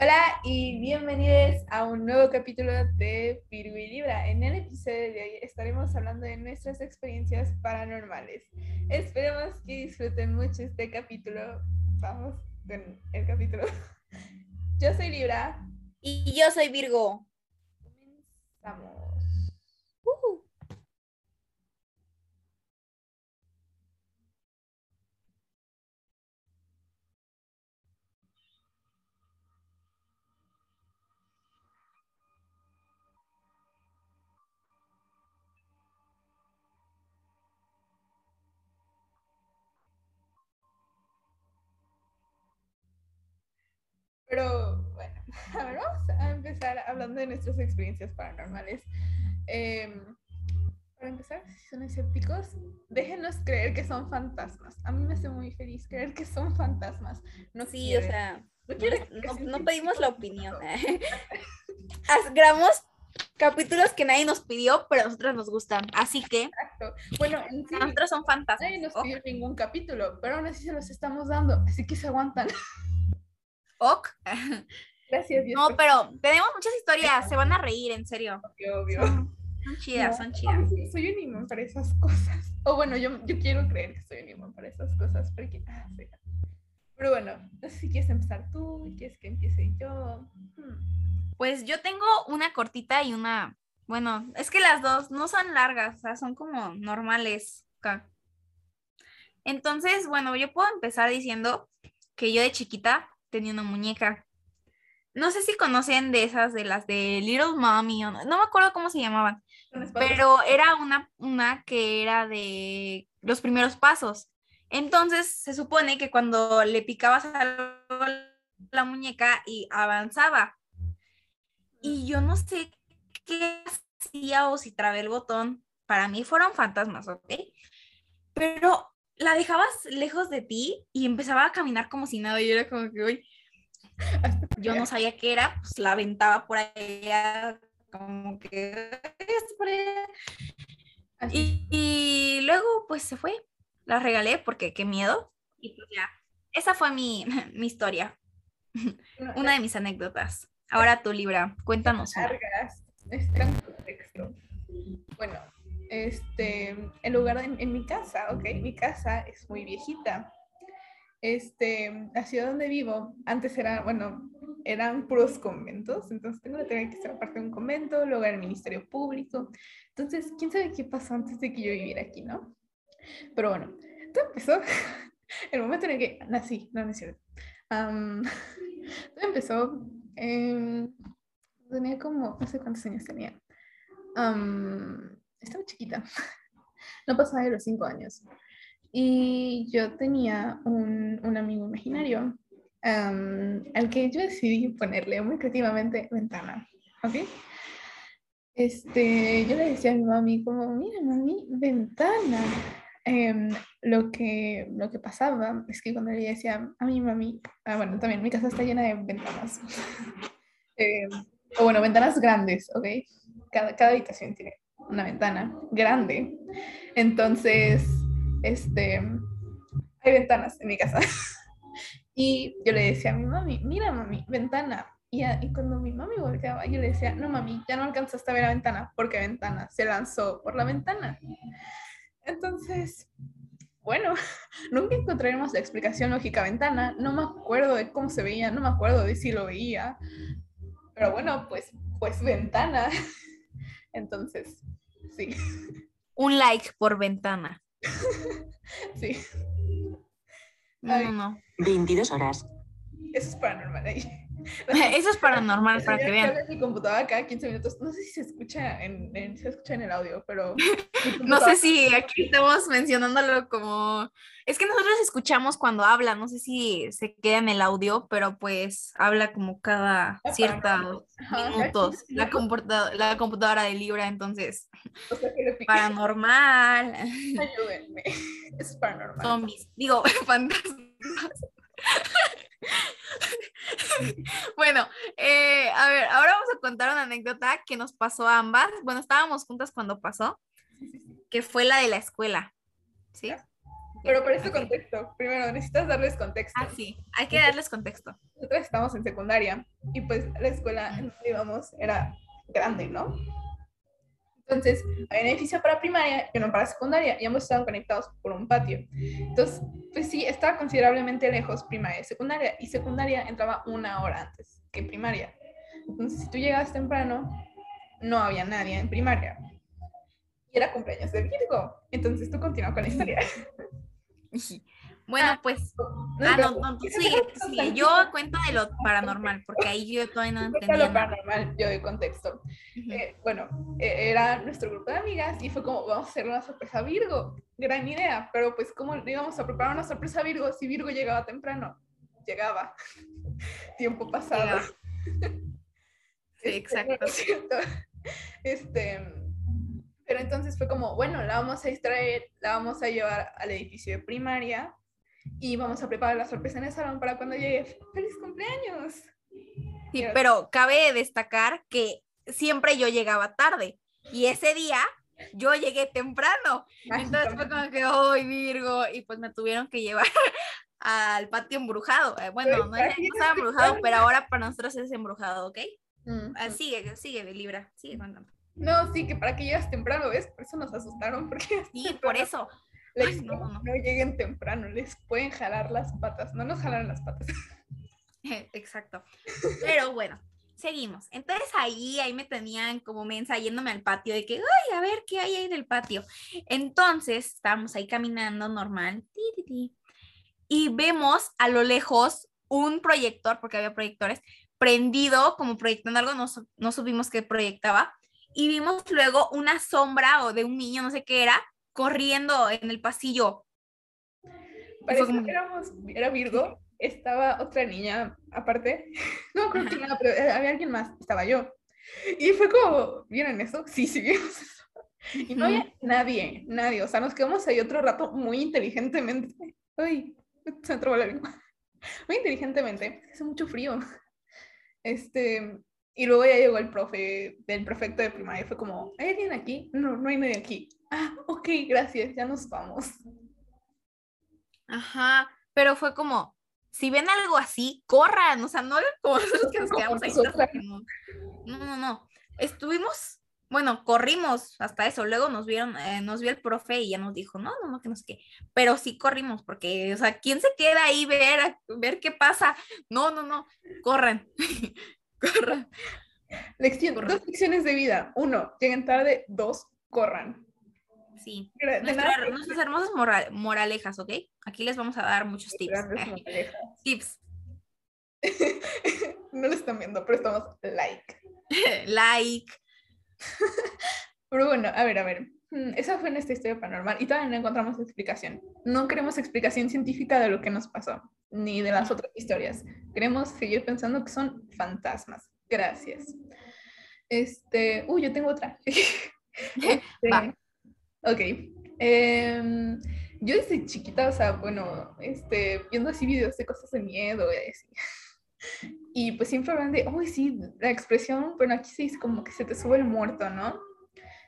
Hola y bienvenidos a un nuevo capítulo de Virgo y Libra. En el episodio de hoy estaremos hablando de nuestras experiencias paranormales. Esperemos que disfruten mucho este capítulo. Vamos con el capítulo. Yo soy Libra. Y yo soy Virgo. Comenzamos. Pero bueno, a ver, vamos a empezar hablando de nuestras experiencias paranormales. Em, para empezar, si son escépticos, déjenos creer que son fantasmas. A mí me hace muy feliz creer que son fantasmas. No sí, o sea, no, pedimos la opinión. Grabamos capítulos que nadie nos pidió, pero a nosotros nos gustan. Así que. Exacto. Bueno, en nosotros son fantasmas. Nadie nos pidió ningún capítulo, pero aún así se los estamos dando. Así que se aguantan. ok. Gracias, Dios. No, pero tenemos muchas historias, se van a reír, en serio. Obvio, obvio. Son, chidas, son chidas. Soy un imán para esas cosas. O bueno, yo, yo quiero creer que soy un imán para esas cosas, porque, ah, sí. Pero bueno, no sé si quieres empezar tú, quieres que empiece yo. Hmm. Pues yo tengo una cortita y una, bueno, es que las dos no son largas, o sea, son como normales. Entonces, bueno, yo puedo empezar diciendo que yo de chiquita tenía una muñeca. No sé si conocen de esas, de las de Little Mommy, no, no me acuerdo cómo se llamaban, pero era una, una que era de los primeros pasos. Entonces se supone que cuando le picabas a la muñeca y avanzaba. Y yo no sé qué hacía o si trabé el botón. Para mí fueron fantasmas, ¿ok? Pero la dejabas lejos de ti y empezaba a caminar como si nada. Y era como que, uy, yo no sabía qué era, pues la aventaba por allá, como que por Y, y, luego, pues se fue. La regalé porque qué miedo. Y pues ya, esa fue mi, mi historia. Una de mis anécdotas. Ahora tú, Libra, cuéntanos. Largas, contexto. Bueno, este, el lugar en, en, mi casa, ok, mi casa es muy viejita. Este, la ciudad donde vivo, antes era, bueno, eran puros conventos, entonces tengo que tener que ser parte de un convento, luego era el Ministerio Público. Entonces, quién sabe qué pasó antes de que yo viviera aquí, ¿no? Pero bueno, todo empezó el momento en el que nací, no, no es cierto. todo empezó, tenía como, no sé cuántos años tenía. Estaba chiquita, no pasaba de los cinco años. Y yo tenía un, un amigo imaginario al que yo decidí ponerle muy creativamente ventana. ¿Ok? Este, yo le decía a mi mami como, mira mami, ventana. Em, lo, que, lo que pasaba es que cuando le decía a mi mami, ah, bueno, también mi casa está llena de ventanas. Em, o bueno, ventanas grandes, ¿ok? Cada, cada habitación tiene una ventana grande. Entonces, este, hay ventanas en mi casa. y yo le decía a mi mami, mira mami, ventana. Y, y, cuando mi mami volteaba, yo le decía, no mami, ya no alcanzaste a ver la ventana, porque ventana se lanzó por la ventana. Entonces, bueno, nunca encontraremos la explicación lógica ventana, no me acuerdo de cómo se veía, no me acuerdo de si lo veía, pero bueno, pues, pues ventana. Entonces, sí. Un like por ventana. sí. No, no. 22 horas. Eso es paranormal ahí. Eso es paranormal, para que vean. mi computadora cada 15 minutos. No sé si se escucha en, se escucha en el audio, pero. no sé si aquí estamos mencionándolo como. Es que nosotros escuchamos cuando habla, no sé si se queda en el audio, pero pues habla como cada ciertos minutos. La, computadora, la computadora de Libra, entonces. paranormal. Ayúdenme. Es paranormal. Zombies. Digo, fantasmas. bueno, eh, a ver, ahora vamos a contar una anécdota que nos pasó a ambas. Bueno, estábamos juntas cuando pasó, que fue la de la escuela, ¿sí? Pero por ese contexto, primero necesitas darles contexto. Ah, sí, hay que darles contexto. Nosotros estamos en secundaria y pues la escuela en donde íbamos era grande, ¿no? Entonces, hay un edificio para primaria y uno para secundaria y ambos estaban conectados por un patio. Entonces, pues sí, estaba considerablemente lejos primaria y secundaria y secundaria entraba una hora antes que primaria. Entonces, si tú llegabas temprano, no había nadie en primaria. Y era cumpleaños de Virgo. Entonces, tú continúas con la historia. Bueno, ah, pues. ah, no, no, tú sigue, Yo cuento de lo paranormal, porque ahí yo todavía no entendía. lo paranormal, yo doy contexto. Eh, bueno, e, era nuestro grupo de amigas y fue como, vamos a hacer una sorpresa a Virgo. Gran idea, pero pues, ¿cómo íbamos a preparar una sorpresa a Virgo si Virgo llegaba temprano? Llegaba. Tiempo pasado. Sí, exacto. Este, pero entonces fue como, bueno, la vamos a distraer, la vamos a llevar al edificio de primaria y vamos a preparar la sorpresa en el salón para cuando llegue. ¡Feliz cumpleaños! Sí, pero cabe destacar que siempre yo llegaba tarde y ese día yo llegué temprano. Entonces fue como que, ¡ay, Virgo! Y pues me tuvieron que llevar al patio embrujado. Eh, bueno, no, estaba embrujado, pero ahora para nosotros es embrujado, ¿ok? Ah, sigue, sigue, Libra, sigue contando. No, sí, que para que llegas temprano, ¿ves? Por eso nos asustaron, porque... Sí, por eso no, lleguen temprano, les pueden jalar las patas, no nos jalan las patas. Exacto. Pero bueno, seguimos. Entonces ahí, ahí me tenían como mensa yéndome al patio de que, ay, a ver qué hay ahí en el patio. Entonces estábamos ahí caminando normal y vemos a lo lejos un proyector, porque había proyectores, prendido, como proyectando algo, no, no supimos qué proyectaba. Y vimos luego una sombra o de un niño, no sé qué era, corriendo en el pasillo. Parece que era Virgo, estaba otra niña aparte, no creo que nada, pero había alguien más, estaba yo. Y fue como, ¿vieron eso? Sí, sí, vimos eso. Y no había nadie, nadie, o sea, nos quedamos ahí otro rato muy inteligentemente. Ay, se me trabó la lengua. Muy inteligentemente, hace mucho frío. Este, y luego ya llegó el profe, del prefecto de primaria, fue como, ¿hay alguien aquí? No, no hay nadie aquí ah, ok, gracias, ya nos vamos. Ajá, pero fue como, si ven algo así, corran, o sea, no como nosotros que nos quedamos ahí. No, no, no, estuvimos, bueno, corrimos hasta eso, luego nos vieron, eh, nos vio el profe y ya nos dijo, no, no, no, que no sé qué, pero sí corrimos, porque, o sea, ¿quién se queda ahí ver, ver qué pasa? No, no, no, corran, corran. Lección, dos lecciones de vida. Uno, lleguen tarde. Dos, corran. Sí. nuestras hermosas moralejas, ¿ok? Aquí les vamos a dar muchos tips. tips. no lo están viendo, pero estamos like. like. pero bueno, a ver, a ver. Mm, esa fue nuestra historia paranormal y todavía no encontramos explicación. No queremos explicación científica de lo que nos pasó, ni de las otras historias. Queremos seguir pensando que son fantasmas. Gracias. Este, uy, yo tengo otra. este, Ok. Em, yo desde chiquita, o sea, bueno, este, viendo así videos de cosas de miedo y así. Y pues siempre hablan de, uy, sí, la expresión, bueno, aquí se dice como que se te sube el muerto, ¿no?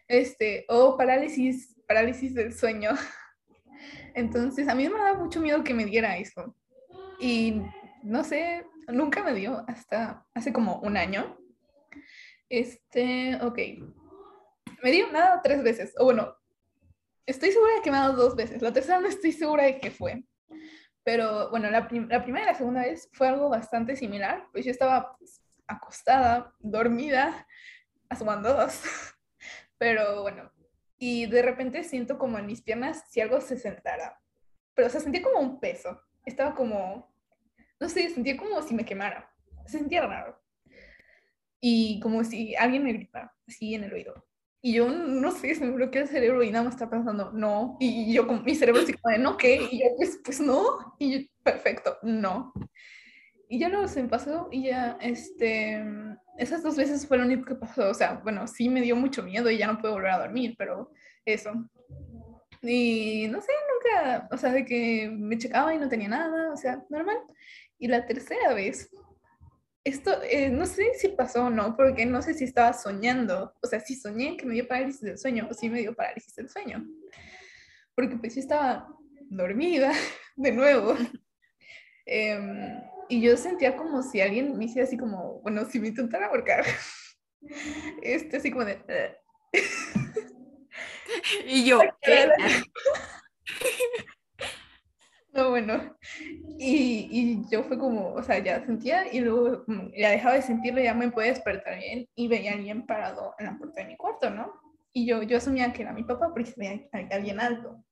Este, o parálisis, parálisis del sueño. Entonces, a mí me da mucho miedo que me diera eso. Y no sé, nunca me dio hasta hace como un año. Este, ok. Me dio nada tres veces, o bueno, Estoy segura de que me ha dado dos veces. La tercera no estoy segura de qué fue. Pero bueno, la, la, primera y la segunda vez fue algo bastante similar. Pues yo estaba pues, acostada, dormida, asomando dos. Pero bueno, y de repente siento como en mis piernas si algo se sentara. Pero o sea, sentía como un peso. Estaba como, no sé, sentía como si me quemara. Se sentía raro. Y como si alguien me gritara así en el oído. Y yo no sé, se me bloquea el cerebro y nada más está pensando, no. Y yo con mi cerebro así como de, no, ¿qué? Y yo, pues, pues no. Y yo, perfecto, no. Y ya luego se me pasó y ya, este, esas dos veces fue lo único que pasó. O sea, bueno, sí me dio mucho miedo y ya no puedo volver a dormir, pero eso. Y no sé, nunca, o sea, de que me checaba y no tenía nada, o sea, normal. Y la tercera vez esto eh, no sé si pasó o no, porque no sé si estaba soñando, o sea, si soñé que me dio parálisis del sueño o si me dio parálisis del sueño. Porque pues yo estaba dormida de nuevo. Em, y yo sentía como si alguien me hiciera así como, bueno, si me intentara ahorcar. Este, así como de... y yo, ¿qué? No, bueno, y, y, yo fue como, o sea, ya sentía y luego ya dejaba de sentirlo, ya me podía despertar bien y veía a alguien parado en la puerta de mi cuarto, ¿no? Y yo, yo asumía que era mi papá porque se veía alguien alto.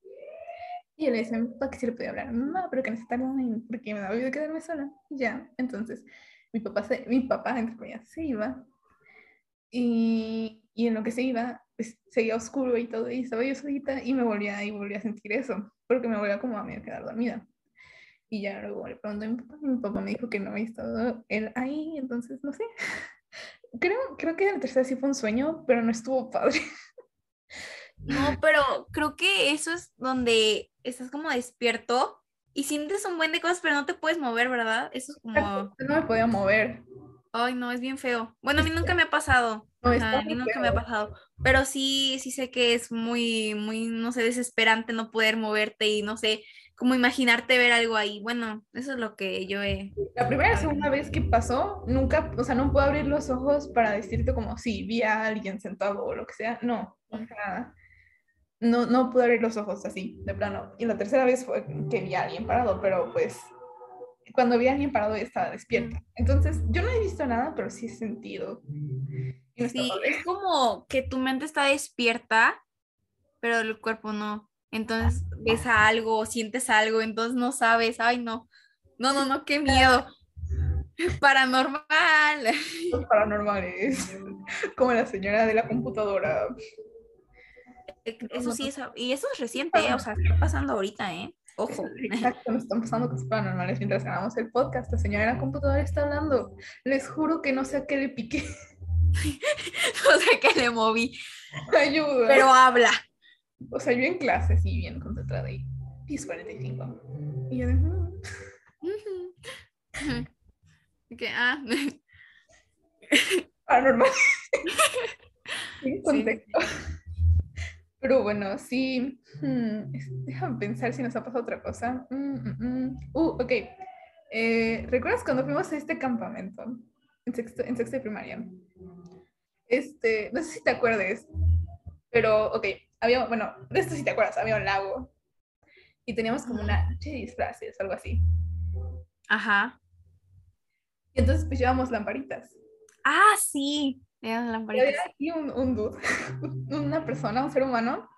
Y él le decía a mi papá que sí le podía hablar, mamá, pero que necesitaba un porque me daba miedo quedarme sola. Y ya, entonces mi papá, se, mi papá, entre comillas, se iba. Y, y en lo que se iba, pues seguía oscuro y todo, y estaba yo solita y me volvía, y volvía a sentir eso porque me volvía como a mí a quedar dormida. Y ya luego le pregunté a mi papá, mi papá me dijo que no había estado él ahí, entonces no sé. Creo, creo que el tercer sí fue un sueño, pero no estuvo padre. No, pero creo que eso es donde estás como despierto y sientes un buen de cosas, pero no te puedes mover, ¿verdad? Eso es como... No me podía mover. Ay, no, es bien feo. Bueno, a mí nunca me ha pasado. A mí nunca me ha pasado. Pero sí, sí sé que es muy, muy, no sé, desesperante no poder moverte y no sé, como imaginarte ver algo ahí. Bueno, eso es lo que yo he... La primera segunda vez que pasó, nunca, o sea, no puedo abrir los ojos para decirte como, sí, vi a alguien sentado o lo que sea. No, o sea, no, no pude abrir los ojos así, de plano. Y la tercera vez fue que vi a alguien parado, pero pues cuando vi a alguien parado estaba despierta. Entonces, yo no he visto nada, pero sí he sentido. sí, es como que tu mente está despierta, pero el cuerpo no. Entonces ves a algo, sientes algo, entonces no sabes, ay no, no, no, no, qué miedo. Paranormal. Los paranormales, como la señora de la computadora. E, eso sí, eso, y eso es reciente, o sea, está pasando ahorita, ¿eh? Ojo. Exacto, nos están pasando cosas paranormales mientras grabamos el podcast. La señora de la computadora está hablando. Les juro que no sé a qué le piqué. no sé qué le moví. Ayuda. Pero habla. O sea, yo en clase, sí, bien concentrada y 10.45. Y yo de... ¿Qué? Ah. Paranormal. sí, contexto. Pero bueno, sí. Hmm, déjame pensar si nos ha pasado otra cosa. Mm, mm, mm. Uh, ok. Eh, ¿Recuerdas cuando fuimos a este campamento? En sexto, en sexto de primaria. Este, no sé si te acuerdes, pero ok, había, bueno, de esto sí te acuerdas, había un lago y teníamos como una noche de disfraces, algo así. Ajá. Y entonces pues llevamos lamparitas. Ah, sí. Había aquí un, un dude, una persona, un ser humano,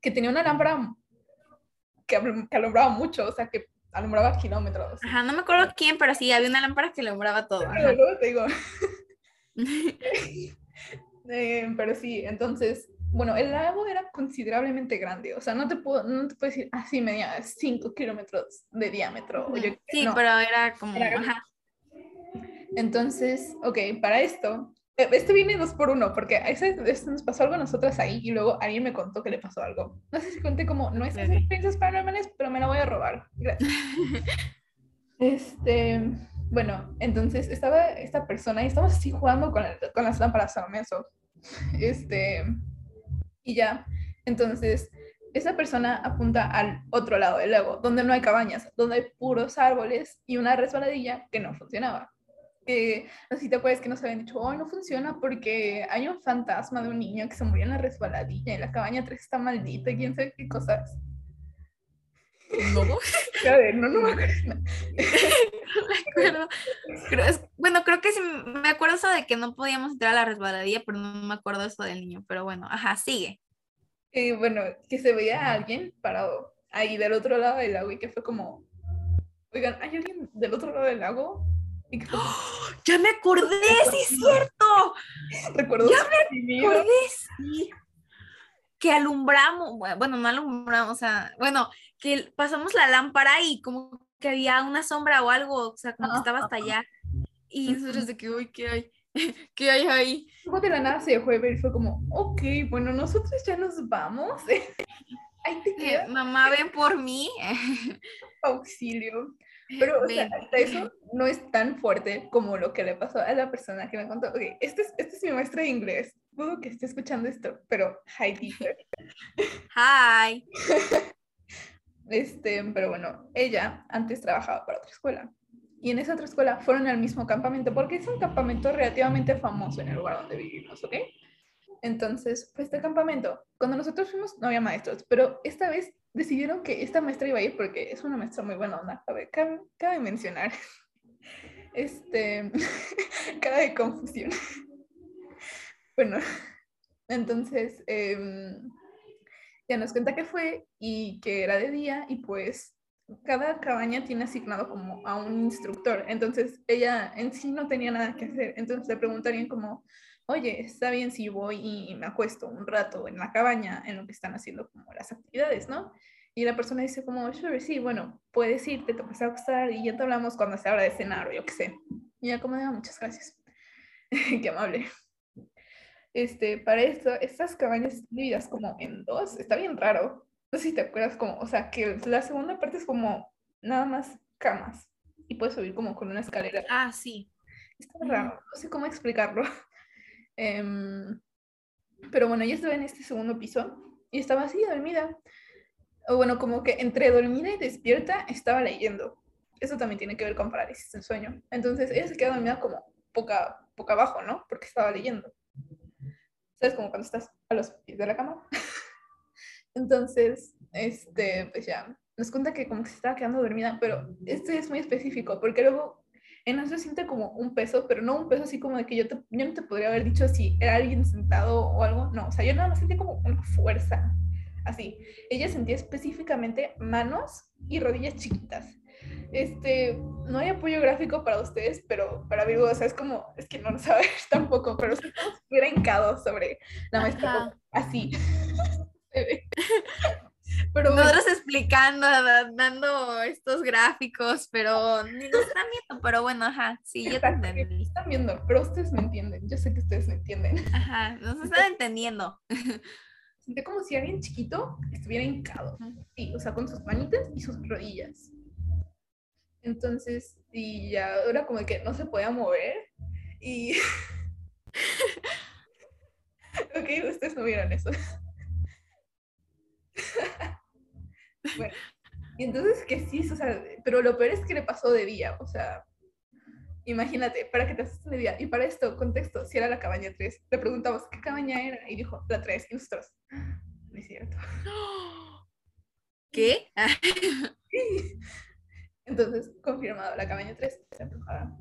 que tenía una lámpara que, que, alumbraba mucho, o sea, que alumbraba kilómetros. Ajá, no me acuerdo quién, pero sí, había una lámpara que alumbraba todo. Pero luego te digo. eh, pero sí, entonces, bueno, el lago era considerablemente grande, o sea, no te puedo, no te puedo decir, así ah, medía 5 kilómetros de diámetro. sí, pero era como, ajá. Entonces, ok, para esto este viene dos por uno, porque ese, nos pasó algo a nosotras ahí y luego alguien me contó que le pasó algo. No sé si conté como, no es experiencias paranormales, pero me la voy a robar. Gracias. este, bueno, entonces estaba esta persona y estamos así jugando con, con las lámparas a eso. Este, y ya, entonces esa persona apunta al otro lado del lago, donde no hay cabañas, donde hay puros árboles y una resbaladilla que no funcionaba que no si te acuerdas que nos habían dicho, hoy no funciona porque hay un fantasma de un niño que se murió en la resbaladilla y la cabaña 3 está maldita y quién sabe qué cosas. No. A ver, no, no me acuerdo. bueno, creo que sí, me acuerdo eso de que no podíamos entrar a la resbaladilla, pero no me acuerdo eso del niño. Pero bueno, ajá, sigue. Eh, bueno, que se veía a alguien parado ahí del otro lado del lago y que fue como, oigan, ¿hay alguien del otro lado del lago? Ya me acordé, sí es cierto. Recuerdo. Ya me acordé, sí. Que alumbramos, bueno, no alumbramos, o sea, bueno, que pasamos la lámpara y como que había una sombra o algo, o sea, como que estaba hasta allá. Y nosotros de que, uy, ¿qué hay? ¿Qué hay ahí? Luego de la nada se dejó de ver y fue como, ok, bueno, nosotros ya nos vamos. Ahí te Mamá, ven por mí. Auxilio. Pero, o sea, hasta eso no es tan fuerte como lo que le pasó a la persona que me contó. Ok, este es, este es mi maestra de inglés. Puedo que esté escuchando esto, pero hi, teacher. Hi. Este, pero bueno, ella antes trabajaba para otra escuela. Y en esa otra escuela fueron al mismo campamento, porque es un campamento relativamente famoso en el lugar donde vivimos, ¿ok? Entonces, fue este campamento, cuando nosotros fuimos no había maestros, pero esta vez decidieron que esta maestra iba a ir porque es una maestra muy buena onda. A ver, cabe, cabe mencionar, este, cara de confusión. bueno, entonces, eh, ya nos cuenta que fue y que era de día y pues cada cabaña tiene asignado como a un instructor. Entonces ella en sí no tenía nada que hacer. Entonces le preguntarían como, oye, ¿está bien si voy y me acuesto un rato en la cabaña en lo que están haciendo como las actividades, ¿no? Y la persona dice como, sure, sí, bueno, puedes irte, te puedes acostar y ya te hablamos cuando se habla de cenar o yo qué sé. Y ya como, ah, muchas gracias. qué amable. Este, para esto, estas cabañas divididas como en dos, está bien raro. No sé si te acuerdas como, o sea, que la segunda parte es como nada más camas y puedes subir como con una escalera. Ah, sí. Está raro, no sé cómo explicarlo. Em, pero bueno, yo estaba en este segundo piso y estaba así dormida. O bueno, como que entre dormida y despierta estaba leyendo. Eso también tiene que ver con parálisis del sueño. Entonces ella se queda dormida como poca, poca abajo, ¿no? Porque estaba leyendo. ¿Sabes? Como cuando estás a los pies de la cama. Entonces, este, pues ya, nos cuenta que como que se estaba quedando dormida, pero este es muy específico, porque luego en eso siente como un peso, pero no un peso así como de que yo, te, yo no te podría haber dicho si era alguien sentado o algo, no, o sea, yo nada más sentí como una fuerza, así. Ella sentía específicamente manos y rodillas chiquitas. Este, no hay apoyo gráfico para ustedes, pero para Virgo, o sea, es como, es que no lo sabe tampoco, pero se hubiera hincado sobre la maestra, así. pero Nosotros explicando, dando estos gráficos, pero ni nos están viendo, pero bueno, ajá, sí, yo te entendí. Están viendo, pero ustedes me entienden, yo sé que ustedes me entienden. Ajá, nos están entendiendo. Siente como si alguien chiquito estuviera hincado, sí, o sea, con sus manitas y sus rodillas. Entonces, y ya era como que no se podía mover y... ok, ustedes no vieron eso. bueno, y entonces que sí, o sea, pero lo peor es que le pasó de día, o sea, imagínate, para que te asustes de día. Y para esto, contexto, si era la cabaña 3, le preguntamos qué cabaña era y dijo la 3 y nosotros, no es cierto. ¿Qué? Entonces, confirmado, la cabaña 3 está embrujada.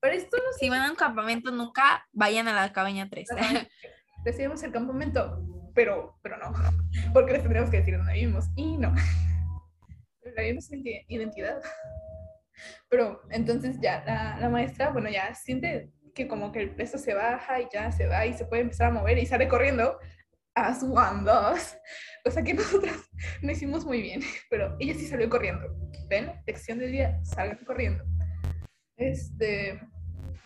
Para esto no Si van a un campamento, nunca vayan a la cabaña 3. Decidimos el campamento, pero, pero no, porque les tendríamos que decir dónde vivimos. Y no, vivimos identidad. Pero entonces ya la, la, maestra, bueno, ya siente que como que el peso se baja y ya se va y se puede empezar a mover y sale corriendo a su andas, cosa que nosotras no hicimos muy bien, pero ella sí salió corriendo. ¿Ven? Lección del día, salgan corriendo. Este,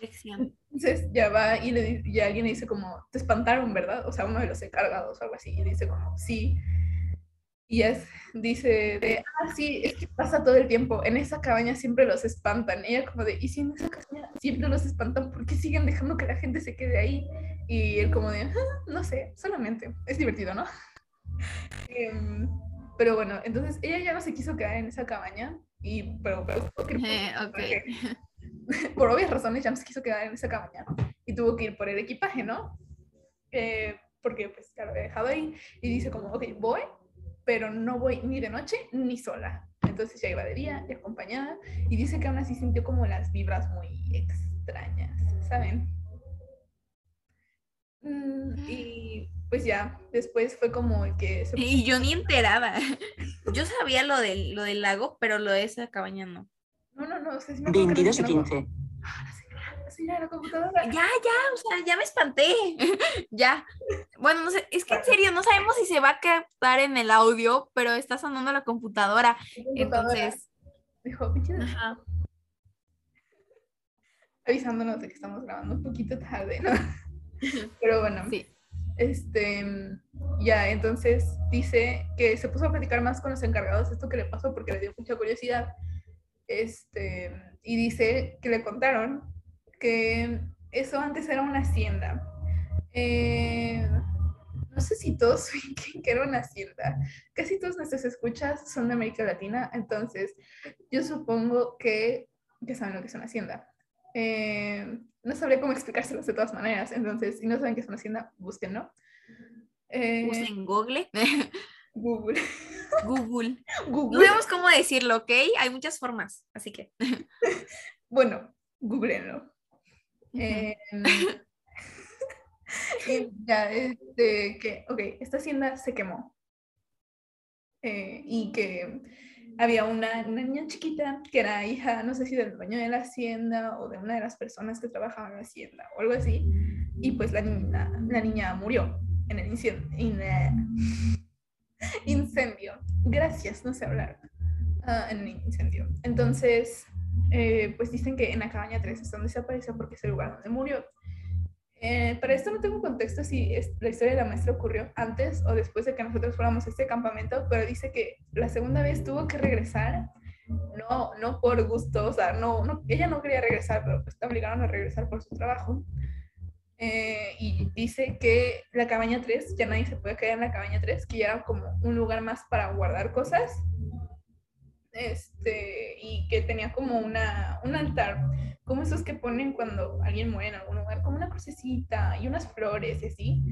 entonces ya va y, le, y alguien le dice como, te espantaron, ¿verdad? O sea, uno de los encargados o algo así, y dice como, sí. Y es, dice de, ah, sí, es que pasa todo el tiempo, en esa cabaña siempre los espantan. ella como de, ¿y si en esa cabaña siempre los espantan, por qué siguen dejando que la gente se quede ahí? Y él como de, ah, no sé, solamente, es divertido, ¿no? Em, pero bueno, entonces ella ya no se quiso quedar en esa cabaña, y, pero, pero eh, okay por obvias razones, se quiso quedar en esa cabaña y tuvo que ir por el equipaje, ¿no? Eh, porque pues lo había dejado ahí y dice como, ok, voy, pero no voy ni de noche ni sola. Entonces ya iba de día y acompañada y dice que aún así sintió como las vibras muy extrañas, ¿saben? Mm, y pues ya, después fue como que... Y yo ni enteraba. Yo sabía lo del, lo del lago, pero lo de esa cabaña no. No, no, no. O sea, 22 y 15. Ya, la computadora. Ya, ya, o sea, ya me espanté. ya. Bueno, no sé, es que en serio, no sabemos si se va a captar en el audio, pero está sonando la computadora. Entonces. Dijo, Ajá. Avisándonos de que estamos grabando un poquito tarde, ¿no? pero bueno. Sí. Este, ya, entonces dice que se puso a platicar más con los encargados de esto que le pasó porque le dio mucha curiosidad este, y dice que le contaron que eso antes era una hacienda. Eh, no sé si todos saben que era una hacienda. Casi todos nuestros escuchas son de América Latina, entonces yo supongo que, que saben lo que es una hacienda. Eh, no sabría cómo explicárselos de todas maneras, entonces si no saben qué es una hacienda, búsquenlo. Eh, Usen Google. Google. Google. Google. No sabemos cómo decirlo, ¿ok? Hay muchas formas, así que. bueno, googleenlo. Eh, ya, este, que, ok, esta hacienda se quemó. Eh, y que había una, niña chiquita que era hija, no sé si del dueño de la hacienda o de una de las personas que trabajaban en la hacienda o algo así. Y pues la niña, la niña murió en el incendio. Incendio. Gracias, no sé hablar. Ah, en incendio. Entonces, eh, pues dicen que en la cabaña 3 es donde se apareció porque es el lugar donde murió. Eh, para esto no tengo contexto si la historia de la maestra ocurrió antes o después de que nosotros fuéramos a este campamento, pero dice que la segunda vez tuvo que regresar, no, no por gusto, o sea, no, no, ella no quería regresar, pero pues, obligaron a regresar por su trabajo. Eh, y dice que la cabaña 3, ya nadie se puede quedar en la cabaña 3, que ya era como un lugar más para guardar cosas. Este, y que tenía como una, un altar, como esos que ponen cuando alguien muere en algún lugar, como una crucecita y unas flores y así.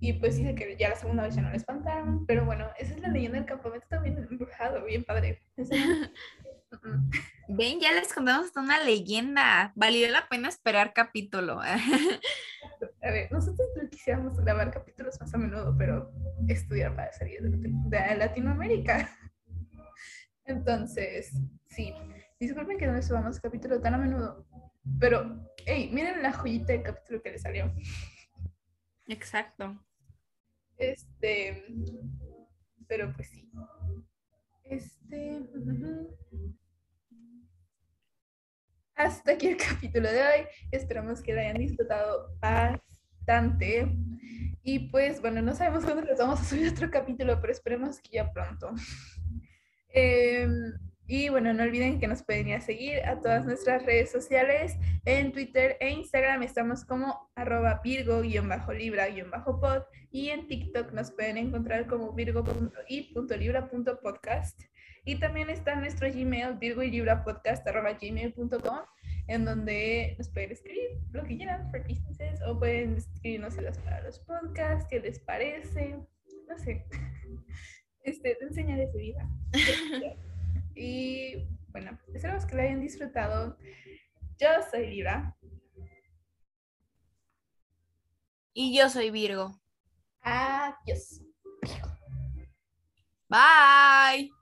Y pues dice que ya la segunda vez ya no le espantaron, pero bueno, esa es la leyenda del campamento también embrujado, bien padre. Ven, ya les contamos hasta una leyenda. Valió la pena esperar capítulo. A ver, nosotros quisiéramos grabar capítulos más a menudo, pero estudiar para salir de Latinoamérica. Entonces, sí. Disculpen que no les subamos capítulo tan a menudo, pero, hey, miren la joyita del capítulo que le salió. Exacto. Este, pero pues sí. Este. Hasta aquí el capítulo de hoy. Esperamos que lo hayan disfrutado bastante. Y pues bueno, no sabemos cuándo les vamos a subir otro capítulo, pero esperemos que ya pronto. Em, y bueno, no olviden que nos pueden ir a seguir a todas nuestras redes sociales. En Twitter e Instagram estamos como arroba virgo-libra-pod y en TikTok nos pueden encontrar como virgo.i.libra.podcast. Y también está nuestro Gmail, virgo y libra podcast, gmail.com, en donde nos pueden escribir lo que quieran, for businesses, o pueden escribirnos para los podcasts, qué les parece, no sé, este, te enseñaré su vida. y bueno, esperamos que lo hayan disfrutado. Yo soy Libra. Y yo soy Virgo. Adiós. Bye.